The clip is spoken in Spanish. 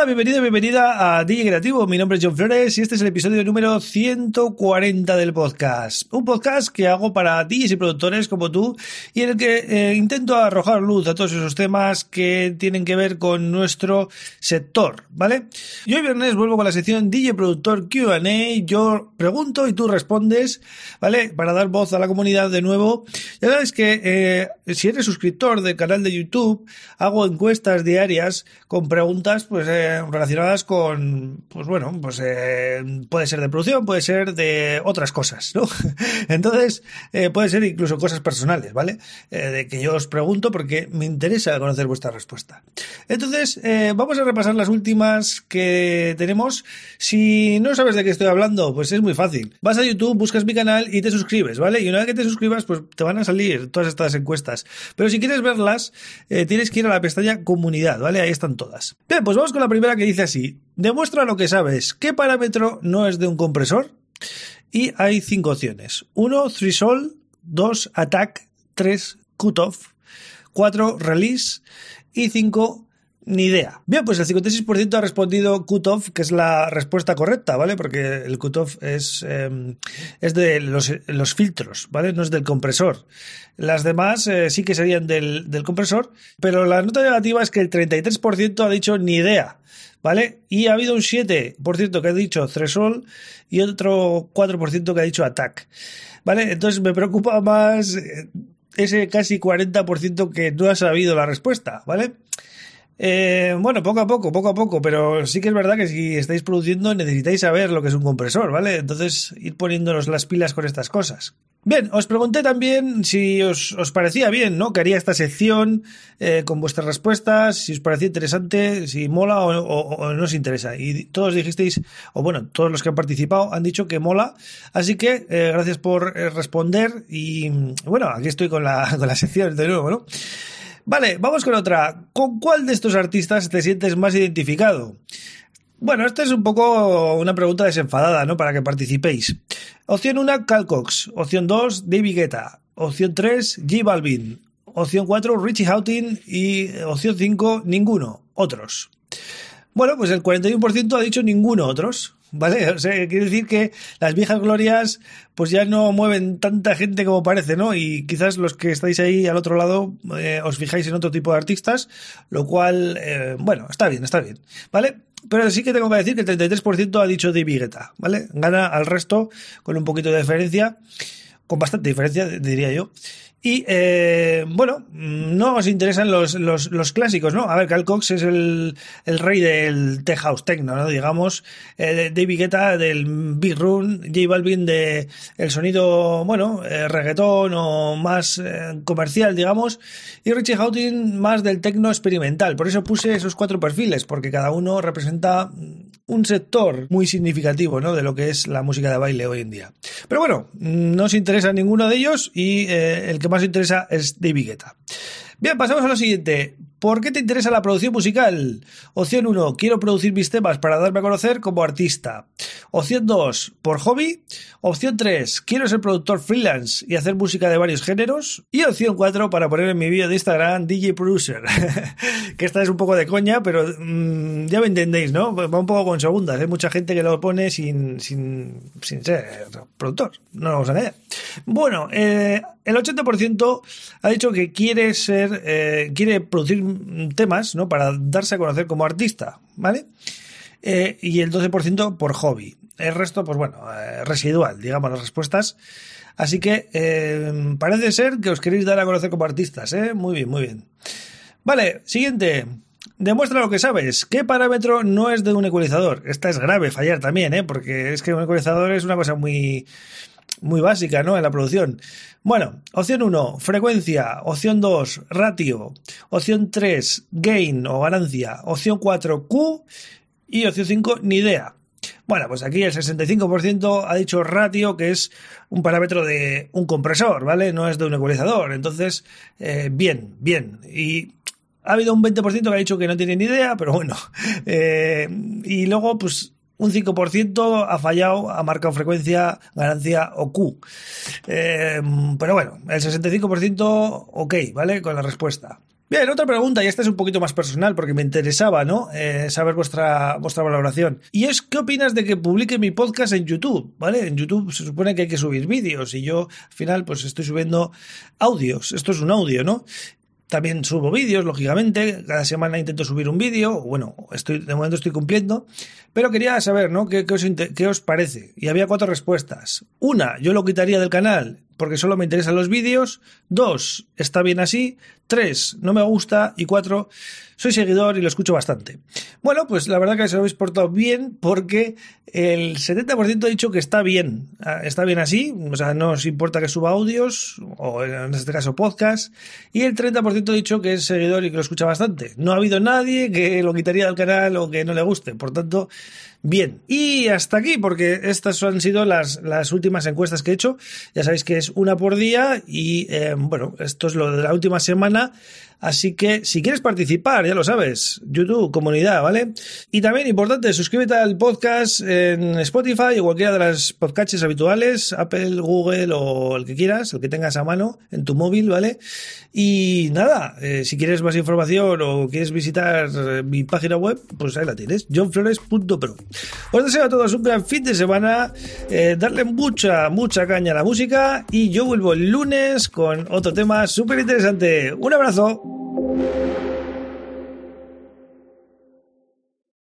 Hola, bienvenido, bienvenida a DJ Creativo. Mi nombre es John Flores y este es el episodio número 140 del podcast. Un podcast que hago para DJs y productores como tú y en el que eh, intento arrojar luz a todos esos temas que tienen que ver con nuestro sector, ¿vale? Y hoy viernes vuelvo con la sección DJ Productor QA. Yo pregunto y tú respondes, ¿vale? Para dar voz a la comunidad de nuevo. Ya sabes que eh, si eres suscriptor del canal de YouTube, hago encuestas diarias con preguntas, pues eh, relacionadas con, pues bueno, pues eh, puede ser de producción, puede ser de otras cosas, ¿no? Entonces, eh, puede ser incluso cosas personales, ¿vale? Eh, de que yo os pregunto porque me interesa conocer vuestra respuesta. Entonces, vamos a repasar las últimas que tenemos. Si no sabes de qué estoy hablando, pues es muy fácil. Vas a YouTube, buscas mi canal y te suscribes, ¿vale? Y una vez que te suscribas, pues te van a salir todas estas encuestas. Pero si quieres verlas, tienes que ir a la pestaña comunidad, ¿vale? Ahí están todas. Bien, pues vamos con la primera que dice así, demuestra lo que sabes. ¿Qué parámetro no es de un compresor? Y hay cinco opciones. 1. Threshold. 2. Attack. 3. Cutoff. 4. Release. Y 5 ni idea. Bien, pues el 56% ha respondido cutoff, que es la respuesta correcta, ¿vale? Porque el cutoff es, em, es de los, filtros, ¿vale? No es del compresor. Las demás eh, sí que serían del, del, compresor, pero la nota negativa es que el 33% ha dicho ni idea, ¿vale? Y ha habido un 7% que ha dicho threshold y otro 4% que ha dicho attack, ¿vale? Entonces me preocupa más eh, ese casi 40% que no ha sabido la respuesta, ¿vale? Eh, bueno, poco a poco, poco a poco, pero sí que es verdad que si estáis produciendo necesitáis saber lo que es un compresor, ¿vale? Entonces, ir poniéndonos las pilas con estas cosas. Bien, os pregunté también si os, parecía bien, ¿no? Que haría esta sección eh, con vuestras respuestas, si os parecía interesante, si mola o, no os interesa. Y todos dijisteis, o bueno, todos los que han participado han dicho que mola. Así que eh, gracias por responder y bueno, aquí estoy con la, con la sección de nuevo, ¿no? Vale, vamos con otra. ¿Con cuál de estos artistas te sientes más identificado? Bueno, esta es un poco una pregunta desenfadada, ¿no? Para que participéis. Opción 1, Cal Cox. Opción 2, David Guetta. Opción 3, J Balvin. Opción 4, Richie Houghton. Y opción 5, ninguno. Otros. Bueno, pues el 41% ha dicho ninguno otros. ¿Vale? O sea, quiere decir que las viejas glorias pues ya no mueven tanta gente como parece, ¿no? Y quizás los que estáis ahí al otro lado eh, os fijáis en otro tipo de artistas, lo cual, eh, bueno, está bien, está bien, ¿vale? Pero sí que tengo que decir que el 33% ha dicho de Guetta, ¿vale? Gana al resto con un poquito de diferencia, con bastante diferencia, diría yo. Y eh, bueno, no os interesan los, los, los, clásicos, ¿no? A ver, Cal Cox es el, el rey del tech house techno, ¿no? Digamos, eh, David Guetta del Big Room, J Balvin de el sonido, bueno, eh, reggaetón o más eh, comercial, digamos, y Richie Houghton más del techno experimental. Por eso puse esos cuatro perfiles, porque cada uno representa un sector muy significativo, ¿no? De lo que es la música de baile hoy en día. Pero bueno, no os interesa ninguno de ellos y el que más interesa es David Guetta. Bien, pasamos a lo siguiente. ¿Por qué te interesa la producción musical? Opción 1. Quiero producir mis temas para darme a conocer como artista. Opción 2. Por hobby. Opción 3. Quiero ser productor freelance y hacer música de varios géneros. Y opción 4. Para poner en mi vídeo de Instagram DJ Producer. que esta es un poco de coña, pero mm, ya me entendéis, ¿no? Va un poco con segundas. Hay mucha gente que lo pone sin, sin, sin ser productor. No lo vamos a leer. Bueno, eh, el 80% ha dicho que quiere ser, eh, quiere producir temas, ¿no? Para darse a conocer como artista, ¿vale? Eh, y el 12% por hobby. El resto, pues bueno, eh, residual, digamos, las respuestas. Así que eh, parece ser que os queréis dar a conocer como artistas, ¿eh? Muy bien, muy bien. Vale, siguiente. Demuestra lo que sabes. ¿Qué parámetro no es de un ecualizador? Esta es grave, fallar también, ¿eh? Porque es que un ecualizador es una cosa muy, muy básica, ¿no? En la producción. Bueno, opción 1, frecuencia. Opción 2, ratio. Opción 3, gain o ganancia. Opción 4, Q. Y opción 5, ni idea. Bueno, pues aquí el 65% ha dicho ratio, que es un parámetro de un compresor, ¿vale? No es de un ecualizador. Entonces, eh, bien, bien. Y ha habido un 20% que ha dicho que no tiene ni idea, pero bueno. Eh, y luego, pues un 5% ha fallado, ha marcado frecuencia, ganancia o Q. Eh, pero bueno, el 65% ok, ¿vale? Con la respuesta. Bien, otra pregunta, y esta es un poquito más personal porque me interesaba, ¿no? Eh, saber vuestra, vuestra valoración. Y es, ¿qué opinas de que publique mi podcast en YouTube? ¿Vale? En YouTube se supone que hay que subir vídeos y yo al final pues estoy subiendo audios. Esto es un audio, ¿no? También subo vídeos, lógicamente. Cada semana intento subir un vídeo. Bueno, estoy, de momento estoy cumpliendo. Pero quería saber, ¿no? ¿Qué, os, ¿Qué os parece? Y había cuatro respuestas. Una, yo lo quitaría del canal porque solo me interesan los vídeos. Dos, está bien así. Tres, no me gusta. Y cuatro, soy seguidor y lo escucho bastante. Bueno, pues la verdad que se lo habéis portado bien porque el 70% ha dicho que está bien. Ah, está bien así. O sea, no os importa que suba audios o en este caso podcast. Y el 30% ha dicho que es seguidor y que lo escucha bastante. No ha habido nadie que lo quitaría del canal o que no le guste. Por tanto, Bien, y hasta aquí, porque estas han sido las, las últimas encuestas que he hecho. Ya sabéis que es una por día y eh, bueno, esto es lo de la última semana. Así que si quieres participar, ya lo sabes, YouTube, comunidad, ¿vale? Y también importante, suscríbete al podcast en Spotify o cualquiera de las podcasts habituales, Apple, Google o el que quieras, el que tengas a mano en tu móvil, ¿vale? Y nada, eh, si quieres más información o quieres visitar eh, mi página web, pues ahí la tienes, johnflores.pro. Os deseo a todos un gran fin de semana, eh, darle mucha, mucha caña a la música y yo vuelvo el lunes con otro tema súper interesante. Un abrazo.